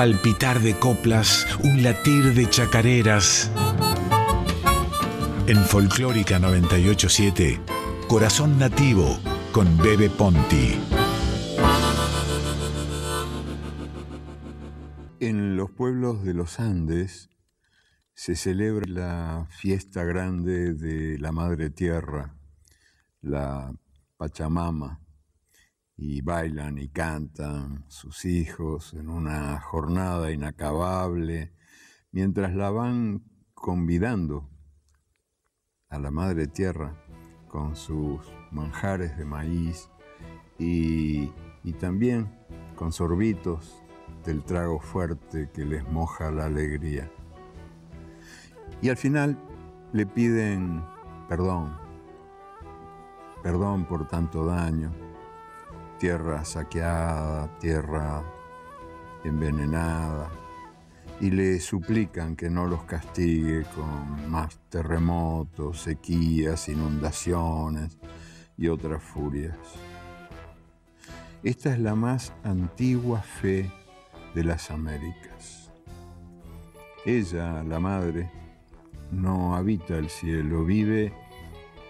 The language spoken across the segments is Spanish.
palpitar de coplas, un latir de chacareras. En Folclórica 987, Corazón Nativo con Bebe Ponti. En los pueblos de los Andes se celebra la fiesta grande de la Madre Tierra, la Pachamama, y bailan y cantan sus hijos en una jornada inacabable, mientras la van convidando a la Madre Tierra con sus manjares de maíz y, y también con sorbitos del trago fuerte que les moja la alegría. Y al final le piden perdón, perdón por tanto daño, tierra saqueada, tierra envenenada, y le suplican que no los castigue con más terremotos, sequías, inundaciones y otras furias. Esta es la más antigua fe de las Américas. Ella, la madre, no habita el cielo, vive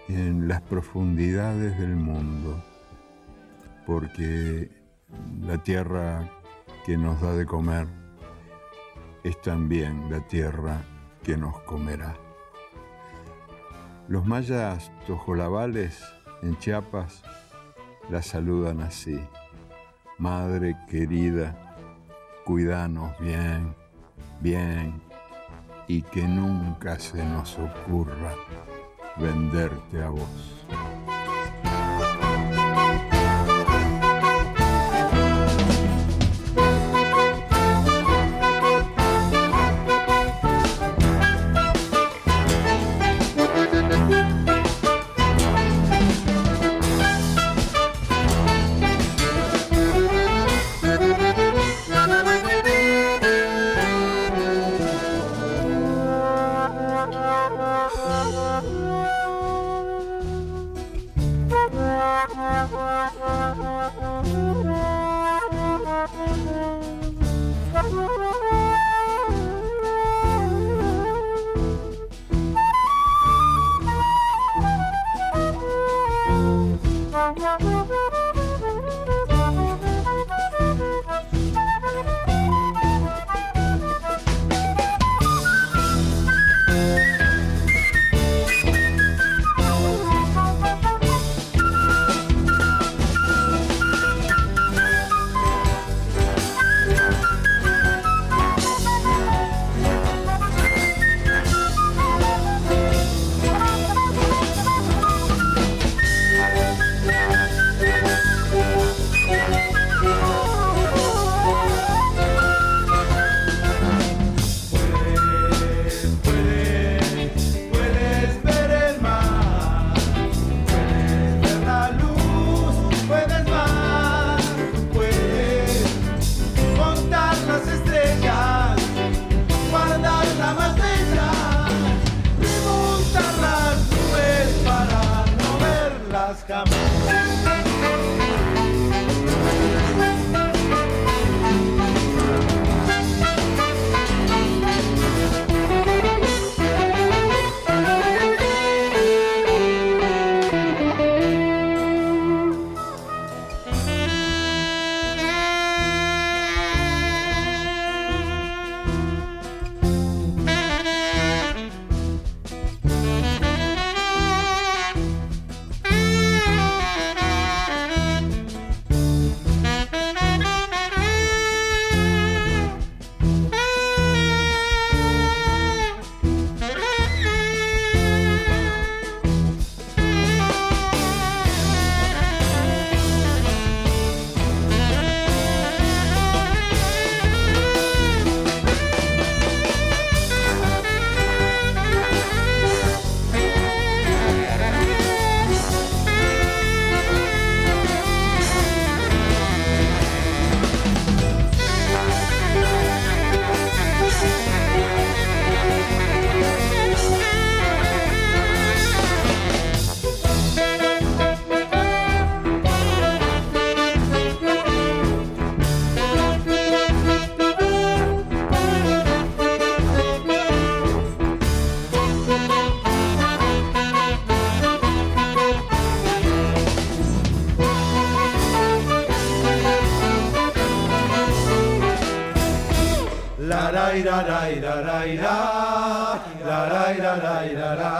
en las profundidades del mundo porque la tierra que nos da de comer es también la tierra que nos comerá. Los mayas tojolabales en Chiapas la saludan así. Madre querida, cuidanos bien, bien, y que nunca se nos ocurra venderte a vos. La la ra la ra la ra. La la ra la ra ra.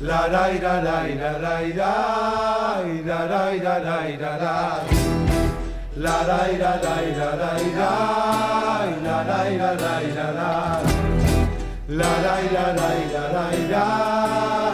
La ra la la ra la ra. La ra la la ra ra. La ra la ra la la ra. La ra la ra ra ra. La ra ra ra ra ra.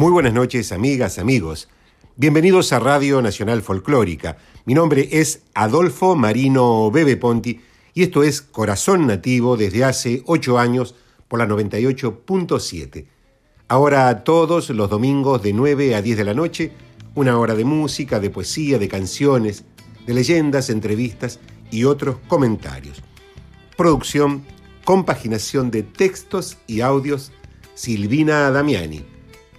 Muy buenas noches, amigas, amigos. Bienvenidos a Radio Nacional Folclórica. Mi nombre es Adolfo Marino Bebe Ponti y esto es Corazón Nativo desde hace ocho años por la 98.7. Ahora todos los domingos de 9 a 10 de la noche, una hora de música, de poesía, de canciones, de leyendas, entrevistas y otros comentarios. Producción, compaginación de textos y audios, Silvina Damiani.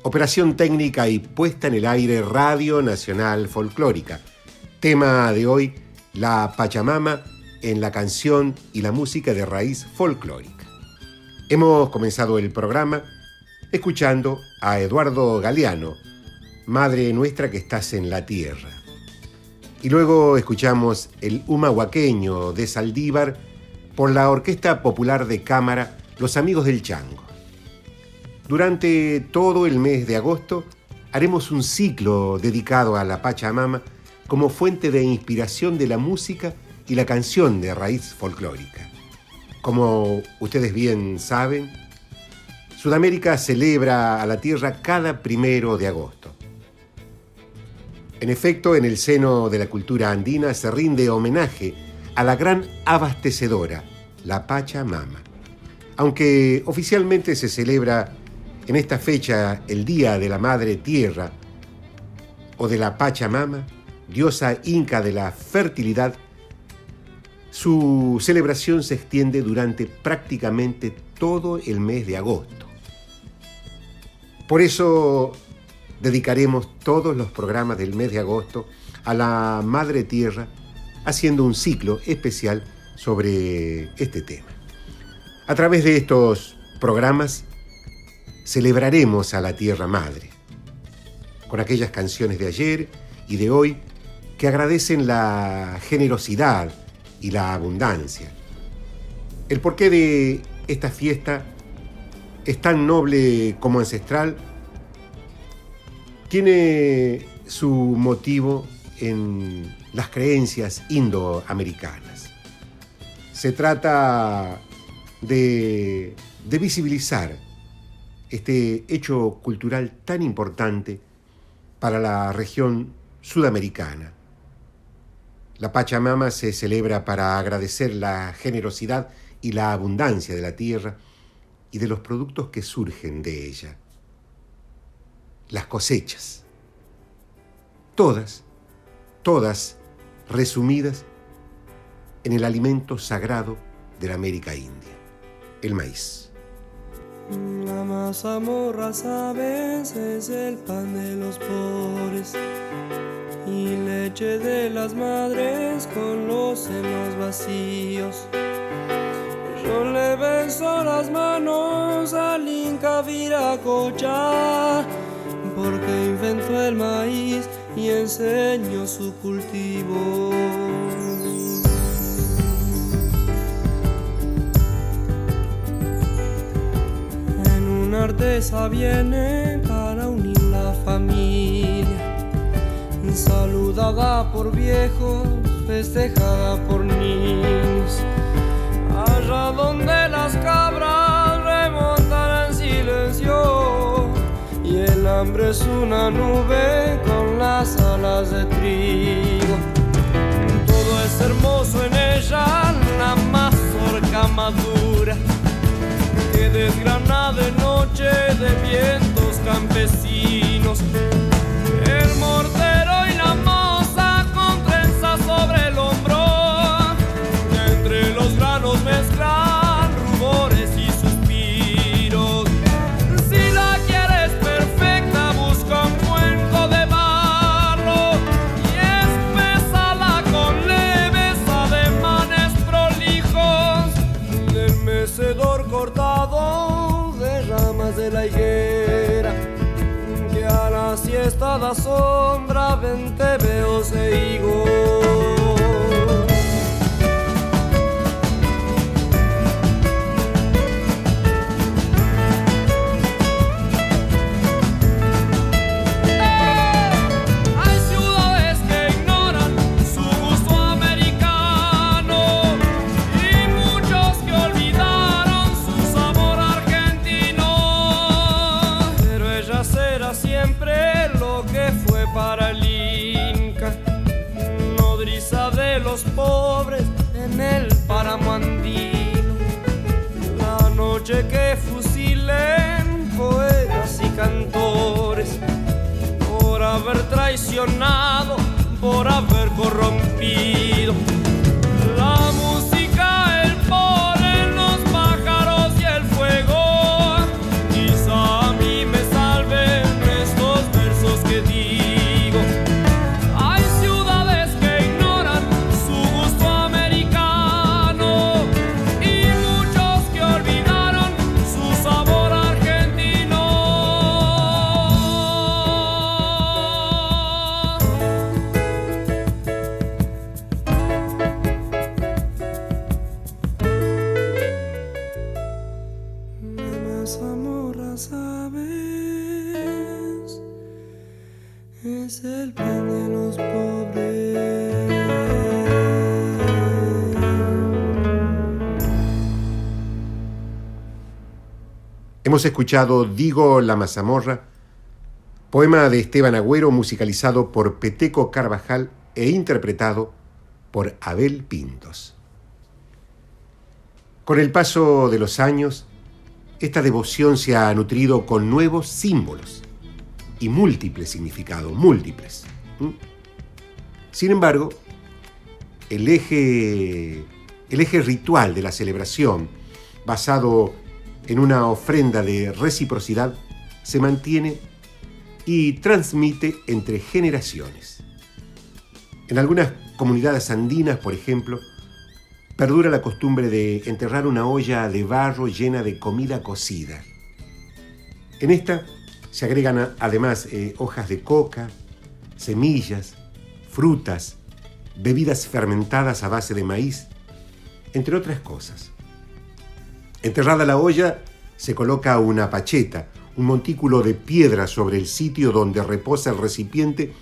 Operación técnica y puesta en el aire Radio Nacional Folclórica. Tema de hoy, la Pachamama en la canción y la música de raíz folclórica. Hemos comenzado el programa escuchando a Eduardo Galeano, Madre nuestra que estás en la tierra. Y luego escuchamos el humahuaqueño de Saldívar por la Orquesta Popular de Cámara Los Amigos del Chango. Durante todo el mes de agosto haremos un ciclo dedicado a la Pachamama como fuente de inspiración de la música y la canción de raíz folclórica. Como ustedes bien saben, Sudamérica celebra a la Tierra cada primero de agosto. En efecto, en el seno de la cultura andina se rinde homenaje a la gran abastecedora, la Pachamama. Aunque oficialmente se celebra en esta fecha el Día de la Madre Tierra o de la Pachamama, diosa inca de la fertilidad, su celebración se extiende durante prácticamente todo el mes de agosto. Por eso dedicaremos todos los programas del mes de agosto a la Madre Tierra, haciendo un ciclo especial sobre este tema. A través de estos programas celebraremos a la Tierra Madre, con aquellas canciones de ayer y de hoy que agradecen la generosidad y la abundancia. El porqué de esta fiesta es tan noble como ancestral tiene su motivo en las creencias indoamericanas. Se trata de, de visibilizar este hecho cultural tan importante para la región sudamericana. La Pachamama se celebra para agradecer la generosidad y la abundancia de la tierra y de los productos que surgen de ella. Las cosechas. Todas, todas resumidas en el alimento sagrado de la América India, el maíz. La mazamorra, sabes, es el pan de los pobres y leche de las madres con los senos vacíos. Yo le beso las manos al Inca Viracocha porque inventó el maíz y enseñó su cultivo. Una artesa viene para unir la familia, saludada por viejos, festejada por niños, allá donde las cabras remontan en silencio y en la hambre es una nube con las alas de trigo. Todo es hermoso en ella, la mazorca madura desgrana de noche de vientos campesinos. El mortero y la moza sombra venteveos e higos. Hay You. Hemos escuchado Digo la mazamorra, poema de Esteban Agüero musicalizado por Peteco Carvajal e interpretado por Abel Pintos. Con el paso de los años, esta devoción se ha nutrido con nuevos símbolos y múltiples significados, múltiples. Sin embargo, el eje, el eje ritual de la celebración, basado en una ofrenda de reciprocidad, se mantiene y transmite entre generaciones. En algunas comunidades andinas, por ejemplo, perdura la costumbre de enterrar una olla de barro llena de comida cocida. En esta se agregan además eh, hojas de coca, semillas, frutas, bebidas fermentadas a base de maíz, entre otras cosas. Enterrada la olla, se coloca una pacheta, un montículo de piedra sobre el sitio donde reposa el recipiente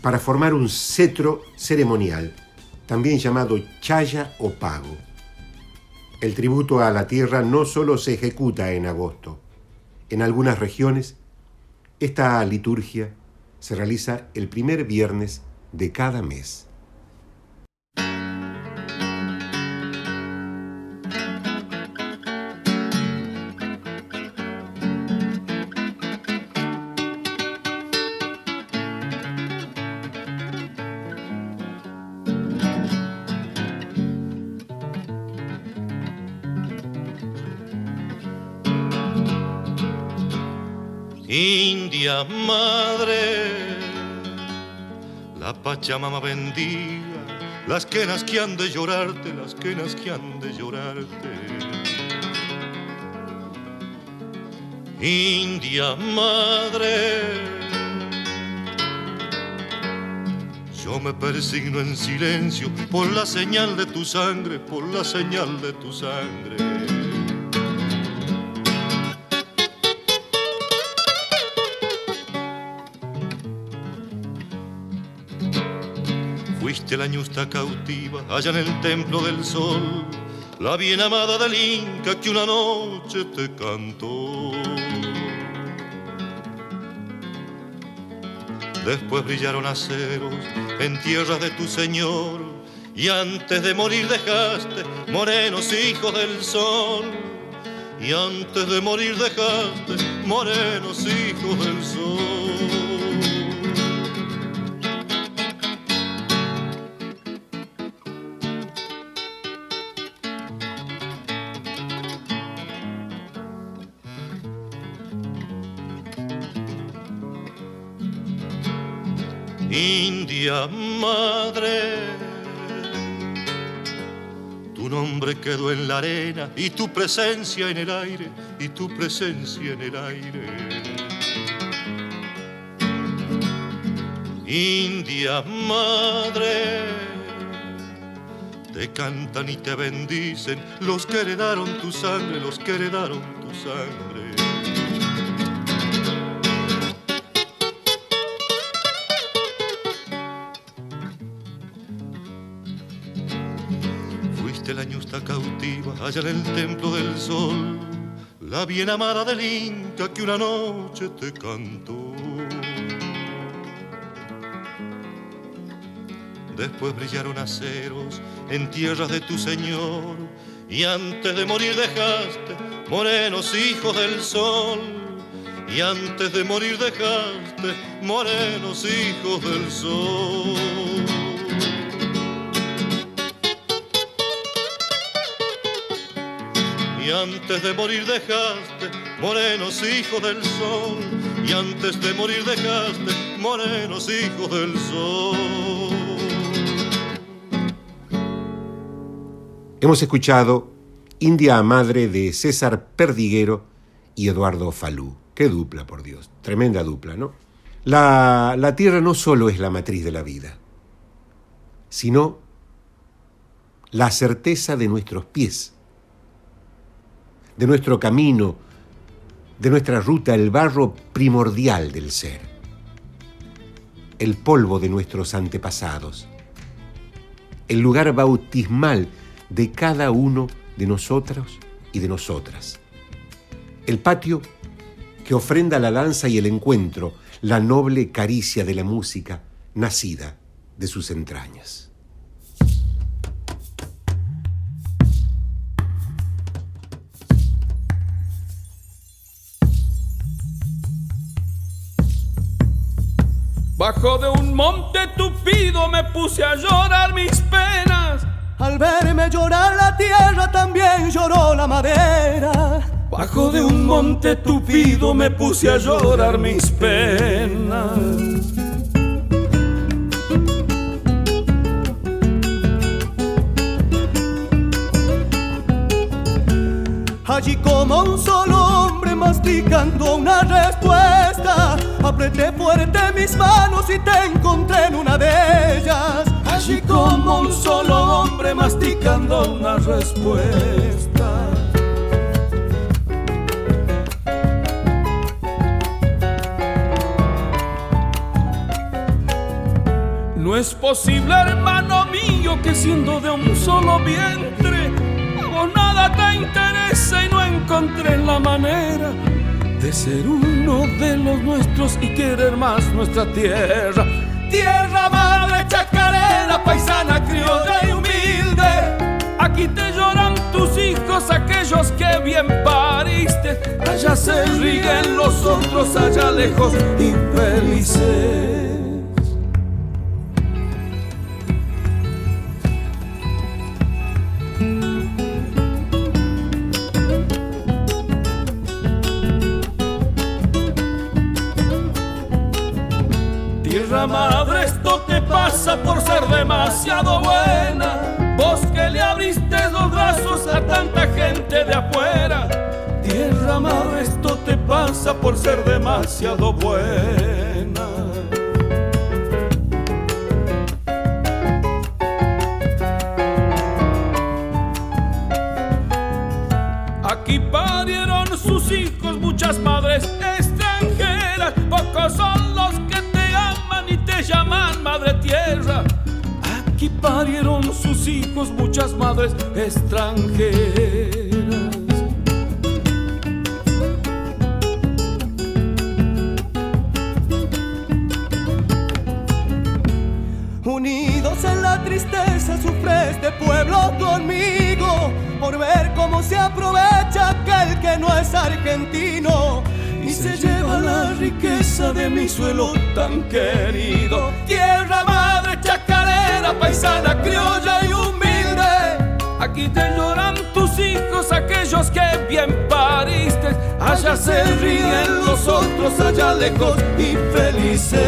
para formar un cetro ceremonial, también llamado chaya o pago. El tributo a la tierra no solo se ejecuta en agosto. En algunas regiones, esta liturgia se realiza el primer viernes de cada mes. India madre, la Pachamama bendiga las quenas que han de llorarte, las quenas que han de llorarte. India madre, yo me persigno en silencio por la señal de tu sangre, por la señal de tu sangre. La ñusta cautiva allá en el templo del sol, la bien amada del Inca que una noche te cantó. Después brillaron aceros en tierras de tu Señor. Y antes de morir dejaste morenos hijos del sol. Y antes de morir dejaste morenos hijos del sol. Madre. Tu nombre quedó en la arena y tu presencia en el aire, y tu presencia en el aire. India madre, te cantan y te bendicen los que heredaron tu sangre, los que heredaron tu sangre. Allá en el templo del sol, la bien amada del Inca que una noche te cantó. Después brillaron aceros en tierras de tu Señor, y antes de morir dejaste morenos hijos del sol. Y antes de morir dejaste morenos hijos del sol. Antes de morir dejaste morenos hijos del sol. Y antes de morir dejaste morenos hijos del sol. Hemos escuchado India Madre de César Perdiguero y Eduardo Falú. Qué dupla, por Dios. Tremenda dupla, ¿no? La, la tierra no solo es la matriz de la vida, sino la certeza de nuestros pies de nuestro camino, de nuestra ruta, el barro primordial del ser, el polvo de nuestros antepasados, el lugar bautismal de cada uno de nosotros y de nosotras, el patio que ofrenda la danza y el encuentro, la noble caricia de la música nacida de sus entrañas. Bajo de un monte tupido me puse a llorar mis penas. Al verme llorar la tierra también lloró la madera. Bajo de un monte tupido me puse a llorar mis penas. Allí como un solo hombre masticando una respuesta, apreté fuerte mis manos y te encontré en una de ellas. Allí como un solo hombre masticando una respuesta. No es posible, hermano mío, que siendo de un solo vientre, hago nada te interesa y no encontré la manera de ser uno de los nuestros y querer más nuestra tierra. Tierra madre chacarera, paisana, criolla y humilde. Aquí te lloran tus hijos, aquellos que bien pariste. Allá se ríen los otros, allá lejos, infelices. Madre, esto te pasa por ser demasiado buena. Vos que le abriste los brazos a tanta gente de afuera. Tierra madre, esto te pasa por ser demasiado buena. parieron sus hijos muchas madres extranjeras. Unidos en la tristeza sufre este pueblo conmigo por ver cómo se aprovecha aquel que no es argentino y se, se lleva la riqueza de mi suelo tan querido. Tierra chacarera, paisana, criolla y humilde. Aquí te lloran tus hijos, aquellos que bien pariste. Allá se ríen los otros, allá lejos y felices.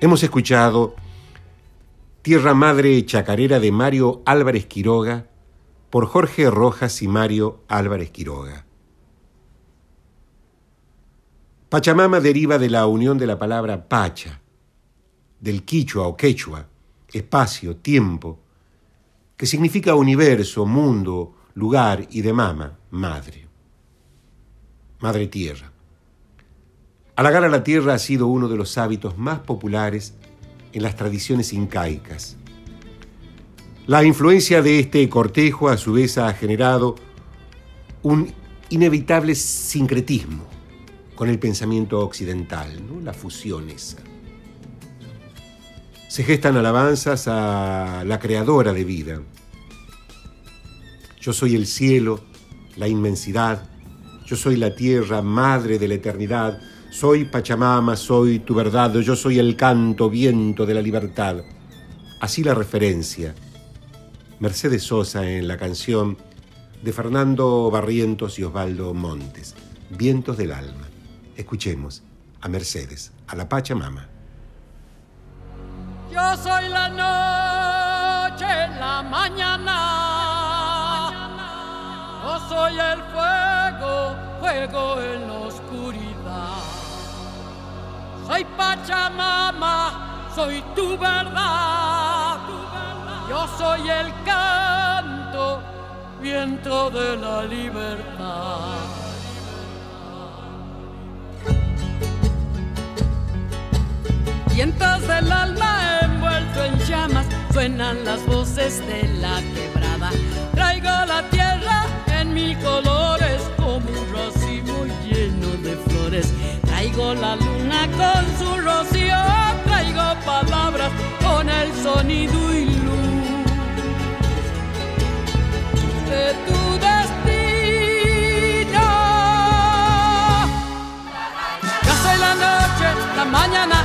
Hemos escuchado Tierra Madre Chacarera de Mario Álvarez Quiroga por Jorge Rojas y Mario Álvarez Quiroga. Pachamama deriva de la unión de la palabra pacha, del quichua o quechua, espacio, tiempo, que significa universo, mundo, lugar y de mama, madre. Madre tierra. Halagar a la tierra ha sido uno de los hábitos más populares en las tradiciones incaicas. La influencia de este cortejo a su vez ha generado un inevitable sincretismo con el pensamiento occidental, la fusión esa. Se gestan alabanzas a la creadora de vida. Yo soy el cielo, la inmensidad, yo soy la tierra, madre de la eternidad, soy Pachamama, soy tu verdad, yo soy el canto, viento de la libertad. Así la referencia. Mercedes Sosa en la canción de Fernando Barrientos y Osvaldo Montes, Vientos del Alma. Escuchemos a Mercedes, a la Pachamama. Yo soy la noche, la mañana. Yo soy el fuego, fuego en la oscuridad. Soy Pachamama, soy tu verdad. Yo soy el canto, viento de la libertad. Vientos del alma envuelto en llamas, suenan las voces de la quebrada. Traigo la tierra en mil colores como un racimo lleno de flores. Traigo la luna con su rocío, traigo palabras con el sonido y luz de tu destino. La noche, la mañana,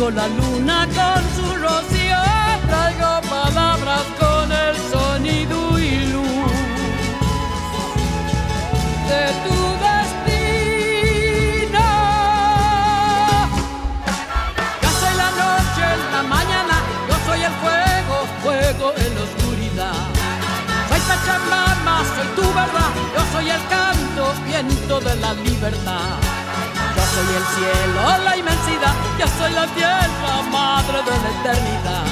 Traigo la luna con su rocío, traigo palabras con el sonido y luz de tu destino. Yo soy la noche, la mañana, yo soy el fuego, fuego en la oscuridad. Soy Pachamama, soy tu verdad, yo soy el canto, viento de la libertad. Soy el cielo, la inmensidad, yo soy la tierra, madre de la eternidad.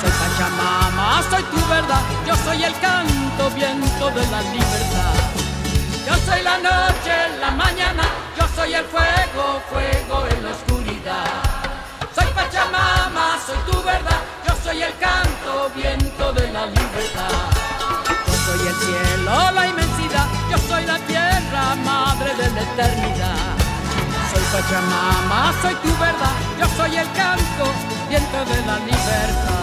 Soy Pachamama, soy tu verdad, yo soy el canto, viento de la libertad. Yo soy la noche, la mañana, yo soy el fuego, fuego en la oscuridad. Soy Pachamama, soy tu verdad, yo soy el canto, viento de la libertad. Yo soy el cielo, la inmensidad, yo soy la tierra, madre de la eternidad. Soy Pachamama, soy tu verdad, yo soy el canto, viento de la libertad.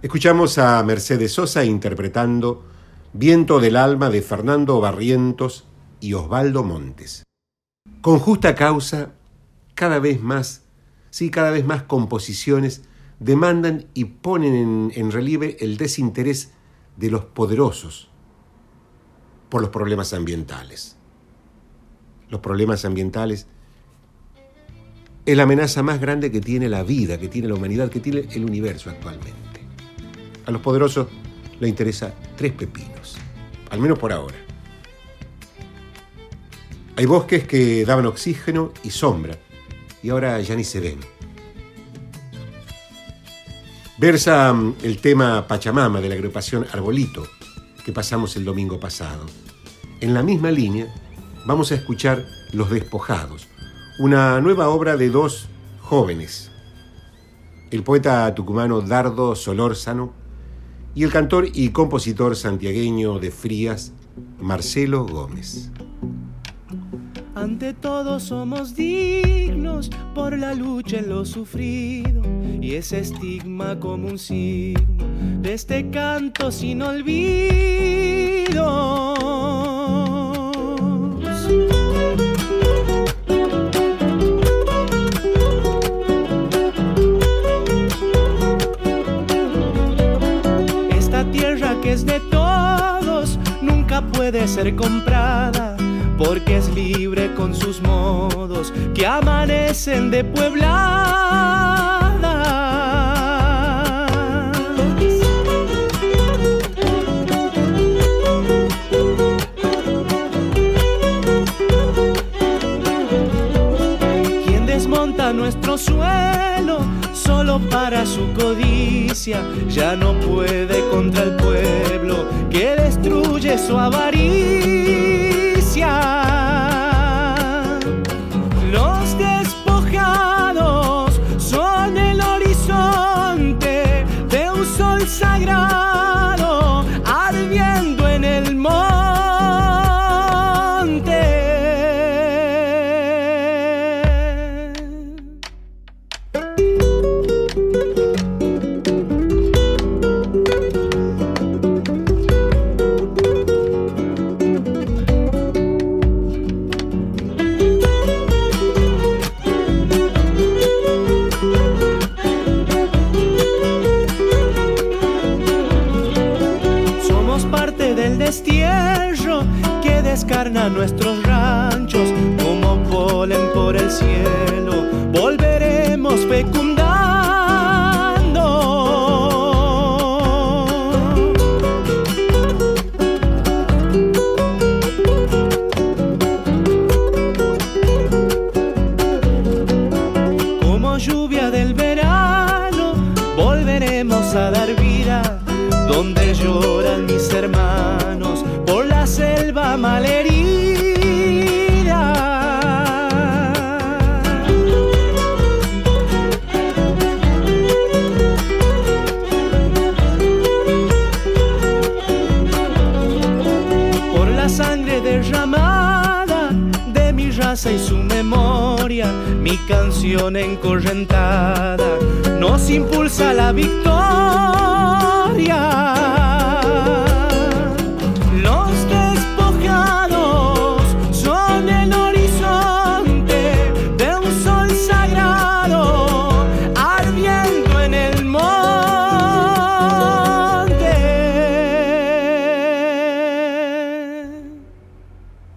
Escuchamos a Mercedes Sosa interpretando Viento del alma de Fernando Barrientos y Osvaldo Montes. Con justa causa, cada vez más, sí, cada vez más composiciones demandan y ponen en, en relieve el desinterés de los poderosos por los problemas ambientales. Los problemas ambientales es la amenaza más grande que tiene la vida, que tiene la humanidad, que tiene el universo actualmente. A los poderosos le interesa tres pepinos, al menos por ahora. Hay bosques que daban oxígeno y sombra, y ahora ya ni se ven. Versa mm, el tema Pachamama de la agrupación Arbolito, que pasamos el domingo pasado. En la misma línea, vamos a escuchar Los Despojados, una nueva obra de dos jóvenes, el poeta tucumano Dardo Solórzano y el cantor y compositor santiagueño de Frías, Marcelo Gómez. Ante todo somos dignos por la lucha en lo sufrido y ese estigma como un signo de este canto sin olvido. Que es de todos nunca puede ser comprada porque es libre con sus modos que amanecen de puebladas. Solo para su codicia, ya no puede contra el pueblo que destruye su avaricia. Que descarna nuestros y su memoria, mi canción encorrentada nos impulsa la victoria. Los despojados son el horizonte de un sol sagrado ardiendo en el monte.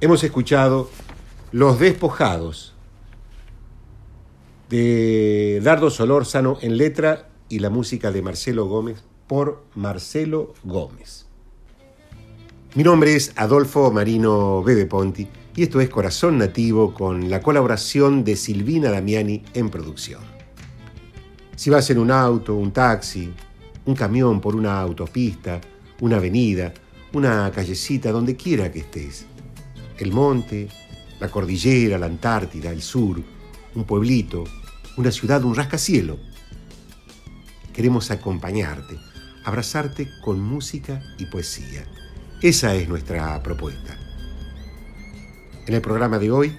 Hemos escuchado Los Despojados de Dardo Solórzano en letra y la música de Marcelo Gómez por Marcelo Gómez. Mi nombre es Adolfo Marino Bebe Ponti y esto es Corazón Nativo con la colaboración de Silvina Damiani en producción. Si vas en un auto, un taxi, un camión por una autopista, una avenida, una callecita, donde quiera que estés, el monte, la cordillera, la Antártida, el sur, un pueblito, una ciudad, un rascacielo. Queremos acompañarte, abrazarte con música y poesía. Esa es nuestra propuesta. En el programa de hoy,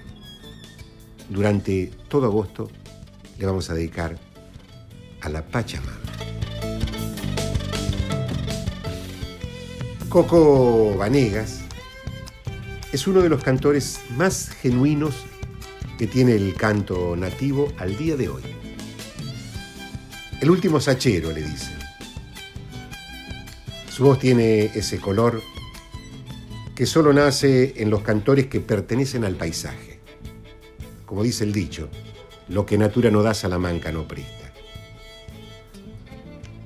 durante todo agosto, le vamos a dedicar a la Pachamama. Coco Vanegas es uno de los cantores más genuinos que tiene el canto nativo al día de hoy. El último sachero, le dicen. Su voz tiene ese color que solo nace en los cantores que pertenecen al paisaje. Como dice el dicho, Lo que natura no da, Salamanca no presta.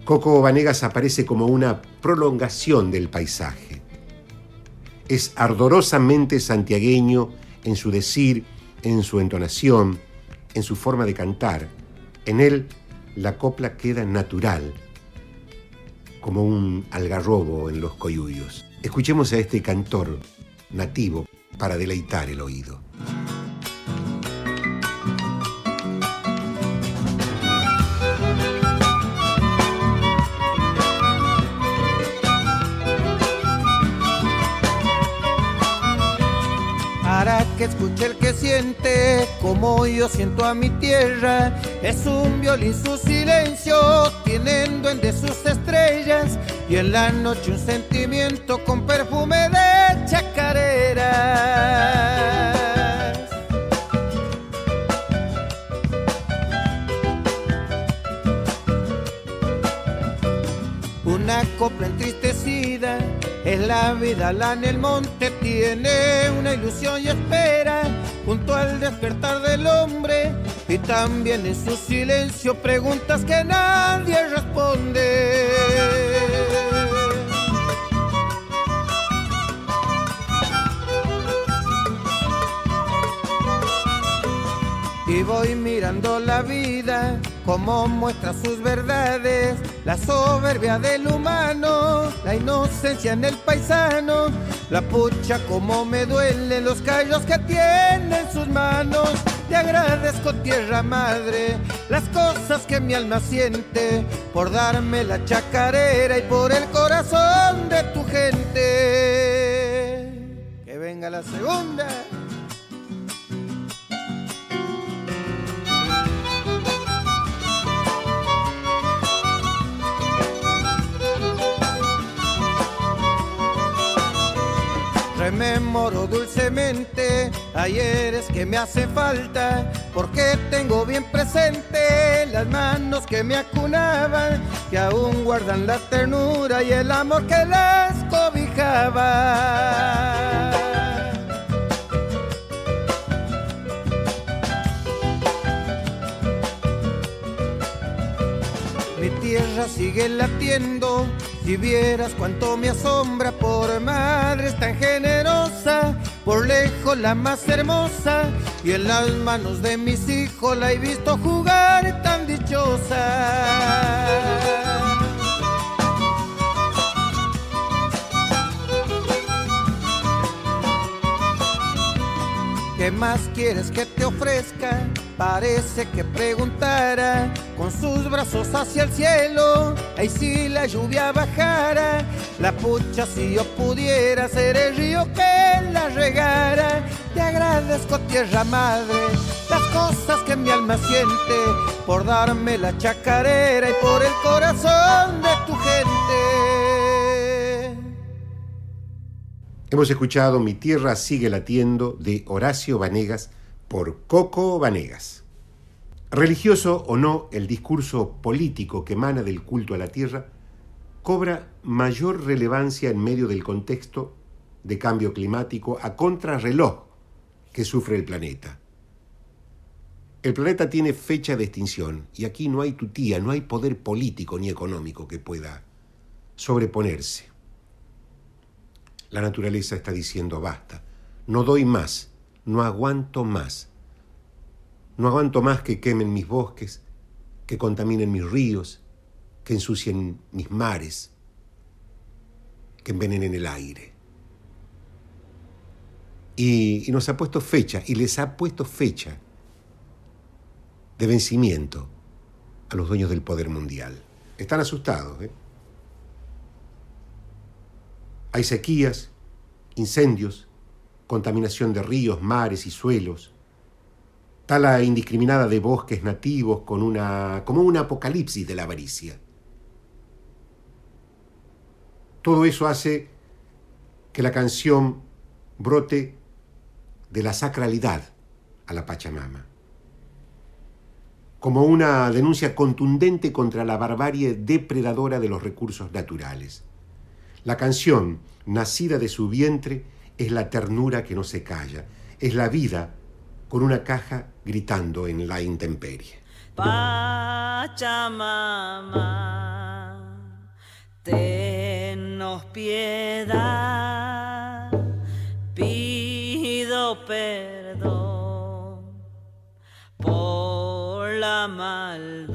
Coco Vanegas aparece como una prolongación del paisaje. Es ardorosamente santiagueño en su decir, en su entonación, en su forma de cantar. En él la copla queda natural, como un algarrobo en los coyuyos. Escuchemos a este cantor nativo para deleitar el oído. Escuche el que siente como yo siento a mi tierra. Es un violín su silencio, tienen duende sus estrellas y en la noche un sentimiento con perfume de chacareras. Una copla entristecida es la vida, la en el monte tiene una ilusión y espera junto al despertar del hombre y también en su silencio preguntas que nadie responde. Y voy mirando la vida como muestra sus verdades, la soberbia del humano, la inocencia en el paisano, la pucha como me duelen los callos que tiene en sus manos. Te agradezco tierra madre, las cosas que mi alma siente, por darme la chacarera y por el corazón de tu gente. Que venga la segunda. Rememoro dulcemente ayeres que me hace falta, porque tengo bien presente las manos que me acunaban, que aún guardan la ternura y el amor que las cobijaba. Mi tierra sigue latiendo, si vieras cuánto me asombra por madre tan generosa, por lejos la más hermosa, y en las manos de mis hijos la he visto jugar tan dichosa. ¿Qué más quieres que te ofrezca? Parece que preguntara con sus brazos hacia el cielo. Ay, si la lluvia bajara, la pucha si yo pudiera ser el río que la regara. Te agradezco, tierra madre, las cosas que mi alma siente por darme la chacarera y por el corazón de tu gente. Hemos escuchado Mi tierra sigue latiendo de Horacio Vanegas por Coco Vanegas. Religioso o no, el discurso político que emana del culto a la tierra cobra mayor relevancia en medio del contexto de cambio climático a contrarreloj que sufre el planeta. El planeta tiene fecha de extinción y aquí no hay tutía, no hay poder político ni económico que pueda sobreponerse. La naturaleza está diciendo basta, no doy más, no aguanto más. No aguanto más que quemen mis bosques, que contaminen mis ríos, que ensucien mis mares, que envenenen el aire. Y, y, nos ha puesto fecha, y les ha puesto fecha de vencimiento a los dueños del poder mundial. Están asustados. ¿eh? Hay sequías, incendios, contaminación de ríos, mares y suelos, tala indiscriminada de bosques nativos con una, como un apocalipsis de la avaricia. Todo eso hace que la canción brote de la sacralidad a la Pachamama, como una denuncia contundente contra la barbarie depredadora de los recursos naturales. La canción, nacida de su vientre, es la ternura que no se calla, es la vida con una caja gritando en la intemperie. Pachamama, tenos piedad, pido perdón por la maldad.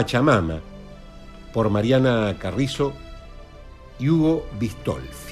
Pachamama, por Mariana Carrizo y Hugo Bistolfi.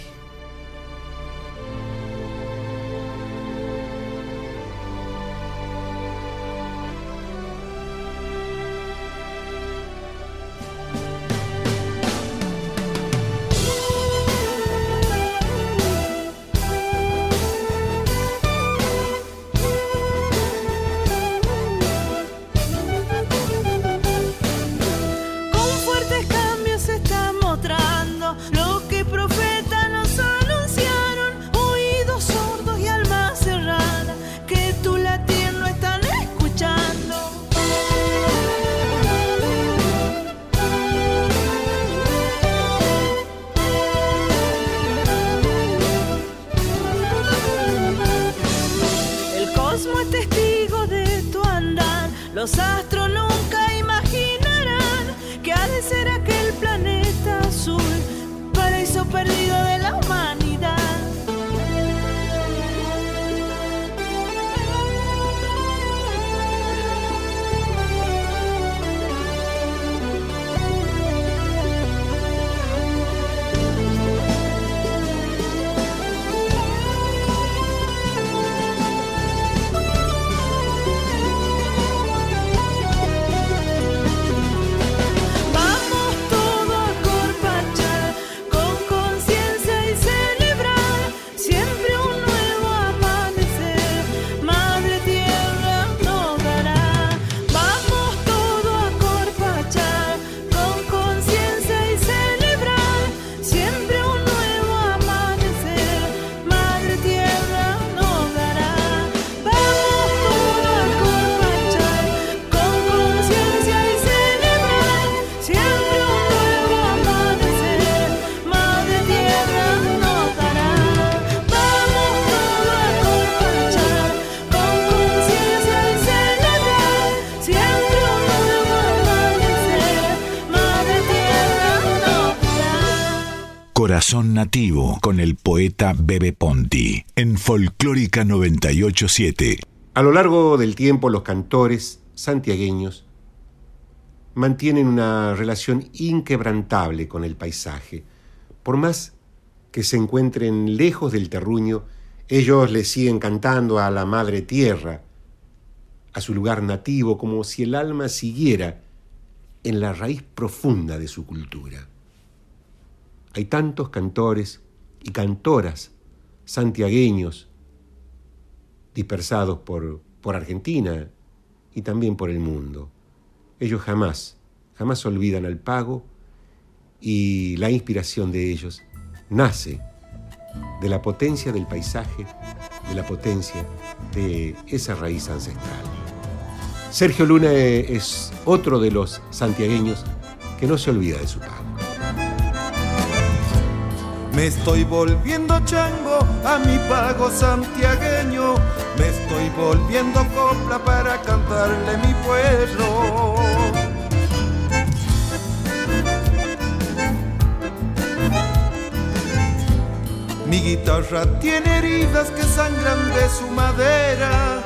Corazón Nativo con el poeta Bebe Ponti en Folclórica 987. A lo largo del tiempo, los cantores santiagueños mantienen una relación inquebrantable con el paisaje. Por más que se encuentren lejos del terruño, ellos le siguen cantando a la madre tierra, a su lugar nativo, como si el alma siguiera en la raíz profunda de su cultura. Hay tantos cantores y cantoras santiagueños dispersados por, por Argentina y también por el mundo. Ellos jamás, jamás olvidan al pago y la inspiración de ellos nace de la potencia del paisaje, de la potencia de esa raíz ancestral. Sergio Luna es otro de los santiagueños que no se olvida de su pago. Me estoy volviendo chango a mi pago santiagueño. Me estoy volviendo copla para cantarle mi pueblo. Mi guitarra tiene heridas que sangran de su madera.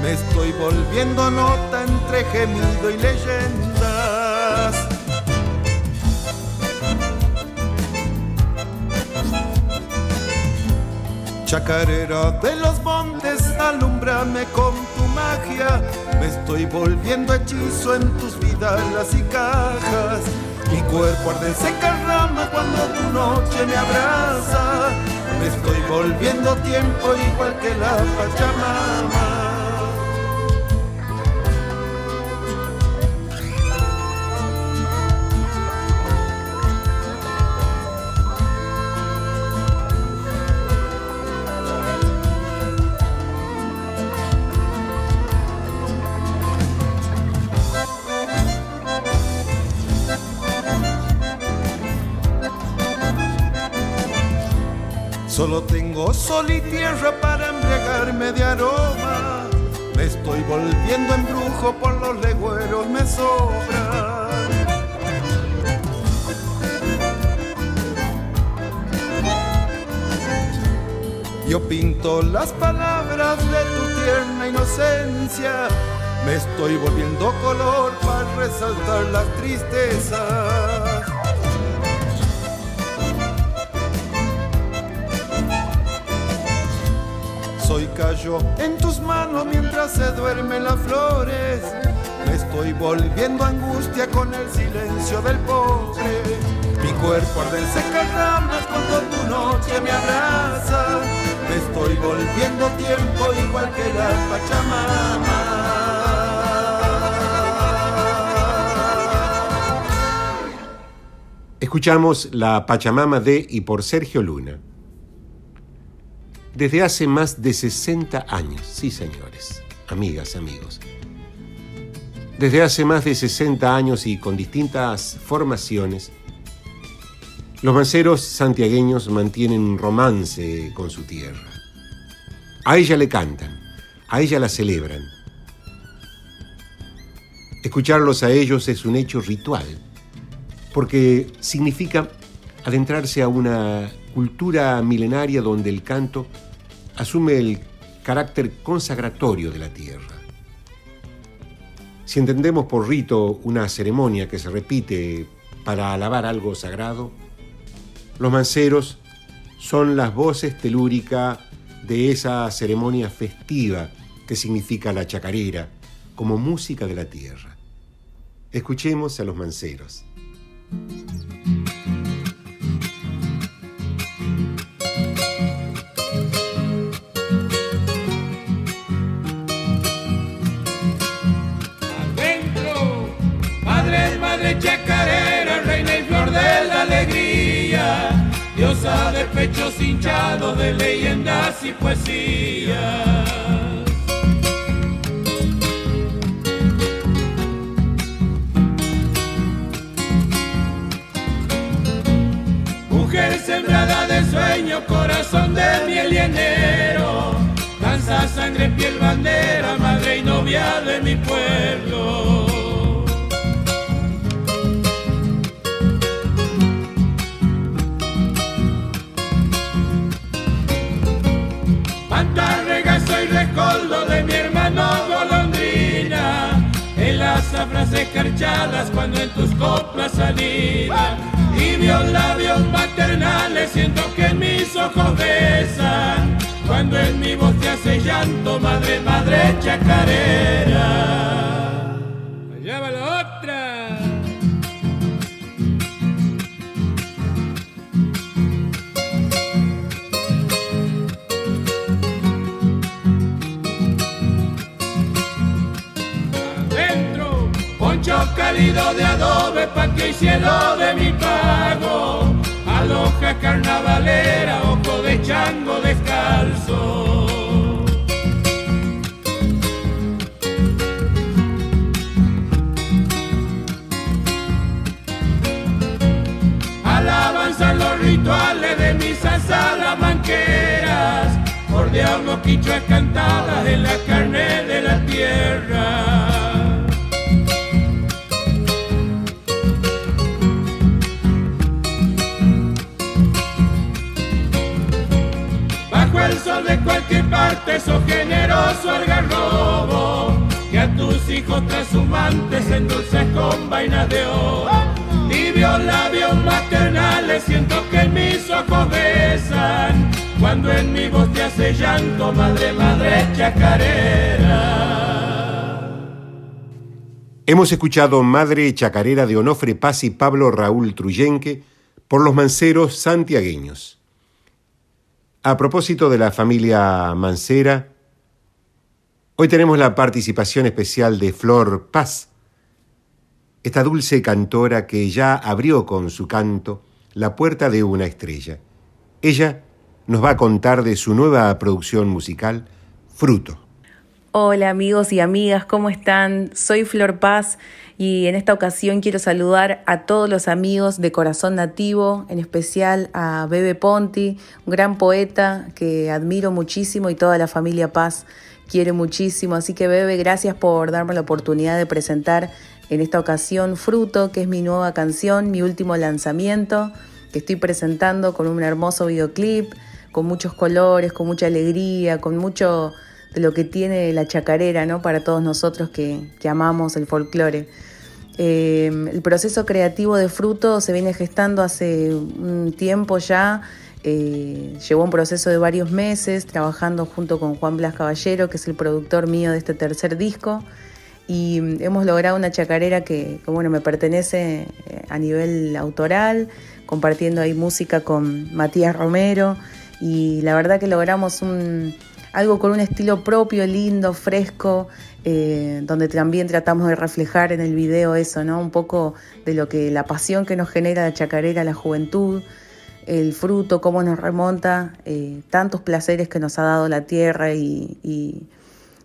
Me estoy volviendo nota entre gemido y leyendas. Chacarera de los montes, alumbrame con tu magia. Me estoy volviendo hechizo en tus vidalas y cajas. Mi cuerpo arde seca rama cuando tu noche me abraza. Me estoy volviendo tiempo igual que la Pachamama. Solo tengo sol y tierra para embriagarme de aroma. Me estoy volviendo embrujo por los legüeros, me sobra. Yo pinto las palabras de tu tierna inocencia. Me estoy volviendo color para resaltar las tristezas. Soy callo en tus manos mientras se duermen las flores. Me estoy volviendo angustia con el silencio del pobre. Mi cuerpo arde en secas ramas cuando tu noche me abraza. Me estoy volviendo tiempo igual que la Pachamama. Escuchamos La Pachamama de y por Sergio Luna. Desde hace más de 60 años, sí señores, amigas, amigos. Desde hace más de 60 años y con distintas formaciones, los manceros santiagueños mantienen un romance con su tierra. A ella le cantan, a ella la celebran. Escucharlos a ellos es un hecho ritual, porque significa adentrarse a una cultura milenaria donde el canto asume el carácter consagratorio de la tierra. Si entendemos por rito una ceremonia que se repite para alabar algo sagrado, los manceros son las voces telúricas de esa ceremonia festiva que significa la chacarera como música de la tierra. Escuchemos a los manceros. De pechos hinchados de leyendas y poesía. Mujer sembrada de sueño, corazón de miel y enero, danza, sangre, piel, bandera, madre y novia de mi pueblo. Zafras escarchadas cuando en tus coplas anidan, tibios labios maternales siento que en mis ojos besan, cuando en mi voz te hace llanto, madre, madre chacarera. de adobe pa' que hicieron de mi pago. Aloja carnavalera, ojo de chango descalzo. Alabanzan los rituales de misas salamanqueras, por diablo cantadas de la carne de la tierra. Parte, sos generoso algarrobo, que a tus hijos transhumantes endulces con vainas de oro. Tibios labios maternales, siento que en mis ojos besan cuando en mi voz te hace llanto, madre, madre chacarera. Hemos escuchado Madre Chacarera de Onofre Paz y Pablo Raúl Truyenque por los manceros santiagueños. A propósito de la familia Mancera, hoy tenemos la participación especial de Flor Paz, esta dulce cantora que ya abrió con su canto la puerta de una estrella. Ella nos va a contar de su nueva producción musical, Fruto. Hola amigos y amigas, ¿cómo están? Soy Flor Paz y en esta ocasión quiero saludar a todos los amigos de Corazón Nativo, en especial a Bebe Ponti, un gran poeta que admiro muchísimo y toda la familia Paz quiere muchísimo. Así que Bebe, gracias por darme la oportunidad de presentar en esta ocasión Fruto, que es mi nueva canción, mi último lanzamiento, que estoy presentando con un hermoso videoclip con muchos colores, con mucha alegría, con mucho lo que tiene la chacarera, ¿no? Para todos nosotros que, amamos el folclore. Eh, el proceso creativo de fruto se viene gestando hace un tiempo ya. Eh, llevó un proceso de varios meses trabajando junto con Juan Blas Caballero, que es el productor mío de este tercer disco. Y hemos logrado una chacarera que, que bueno, me pertenece eh, a nivel autoral, compartiendo ahí música con Matías Romero y la verdad que logramos un, algo con un estilo propio, lindo, fresco, eh, donde también tratamos de reflejar en el video eso, ¿no? Un poco de lo que la pasión que nos genera la chacarera, la juventud, el fruto, cómo nos remonta, eh, tantos placeres que nos ha dado la tierra y, y,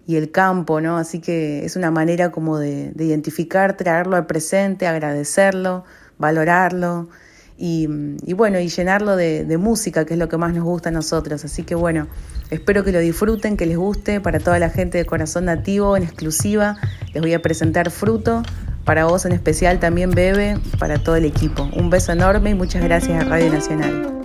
el campo, ¿no? Así que es una manera como de, de identificar, traerlo al presente, agradecerlo, valorarlo y, bueno, y llenarlo de, de, música, que es lo que más nos gusta a nosotros. Así que bueno, espero que lo disfruten, que les guste. Para toda la gente de Corazón Nativo, en exclusiva, les voy a presentar Fruto. Para vos en especial también Bebe, para todo el equipo. Un beso enorme y muchas gracias a Radio Nacional.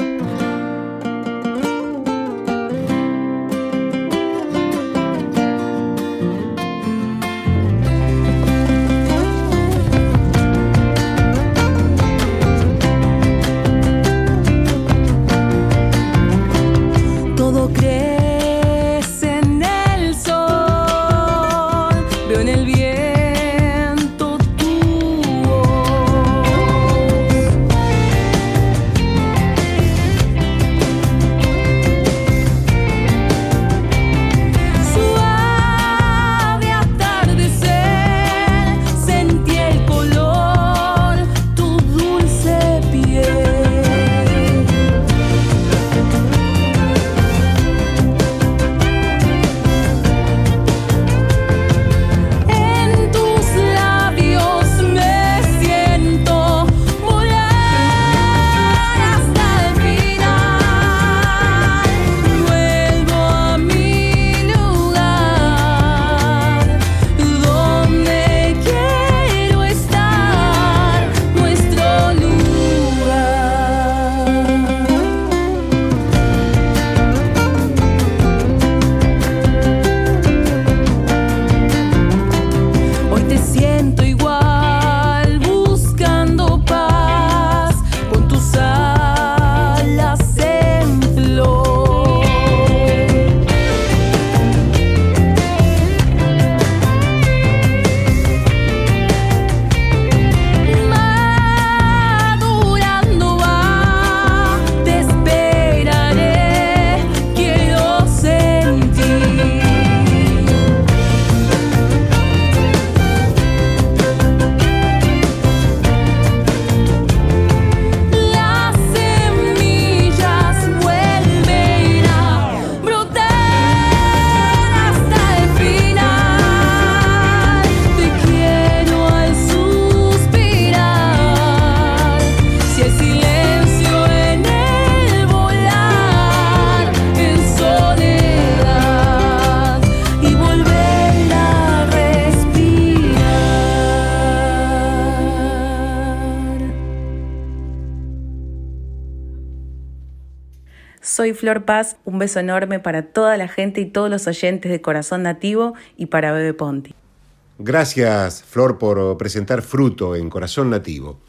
Flor Paz, un beso enorme para toda la gente y todos los oyentes de Corazón Nativo y para Bebe Ponti. Gracias, Flor, por presentar Fruto en Corazón Nativo.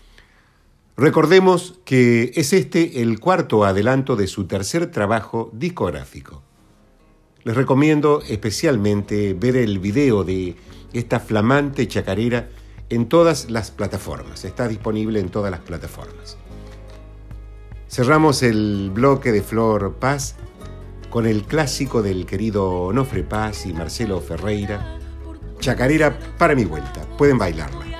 Recordemos que es este el cuarto adelanto de su tercer trabajo discográfico. Les recomiendo especialmente ver el video de esta flamante chacarera en todas las plataformas. Está disponible en todas las plataformas. Cerramos el bloque de Flor Paz con el clásico del querido Onofre Paz y Marcelo Ferreira, Chacarera para mi vuelta. Pueden bailarla.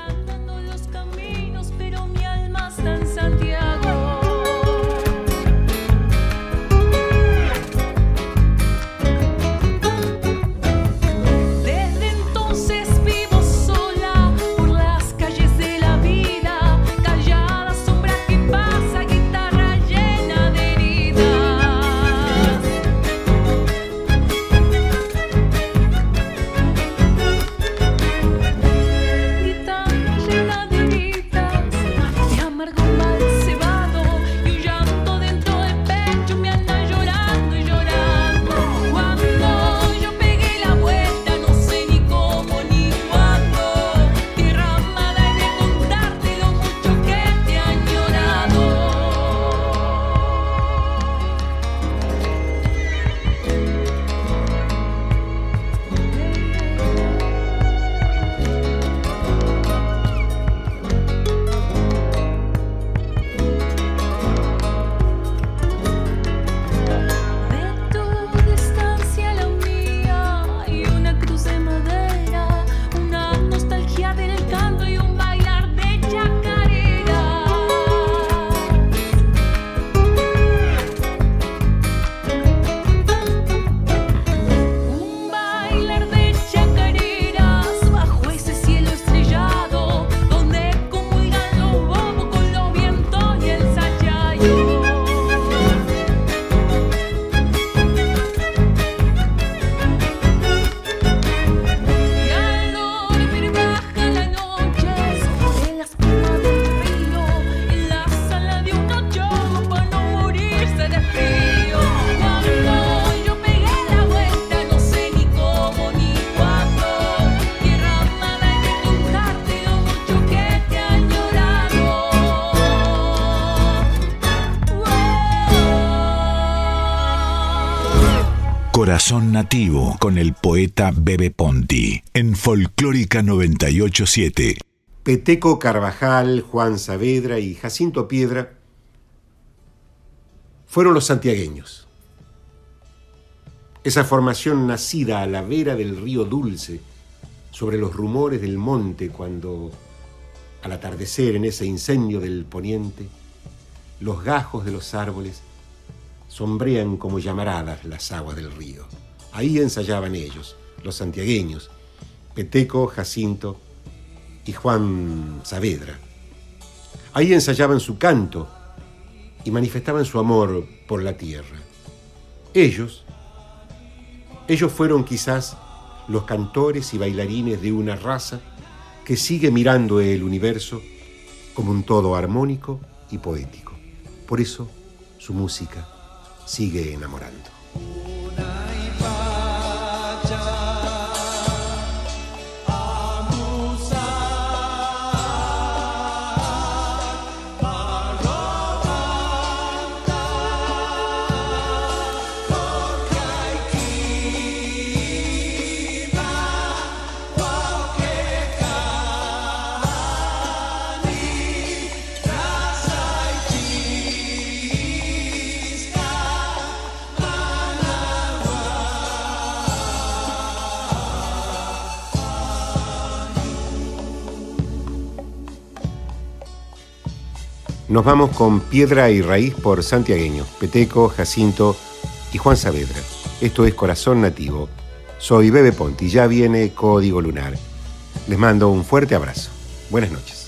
Corazón Nativo con el poeta Bebe Ponti en Folclórica 987. Peteco Carvajal, Juan Saavedra y Jacinto Piedra fueron los santiagueños. Esa formación nacida a la vera del río Dulce, sobre los rumores del monte cuando, al atardecer en ese incendio del poniente, los gajos de los árboles sombrean como llamaradas las aguas del río. Ahí ensayaban ellos, los santiagueños, Peteco, Jacinto y Juan Saavedra. Ahí ensayaban su canto y manifestaban su amor por la tierra. Ellos, ellos fueron quizás los cantores y bailarines de una raza que sigue mirando el universo como un todo armónico y poético. Por eso su música sigue enamorando. Nos vamos con Piedra y Raíz por Santiagueño, Peteco, Jacinto y Juan Saavedra. Esto es Corazón Nativo. Soy Bebe Ponti, ya viene Código Lunar. Les mando un fuerte abrazo. Buenas noches.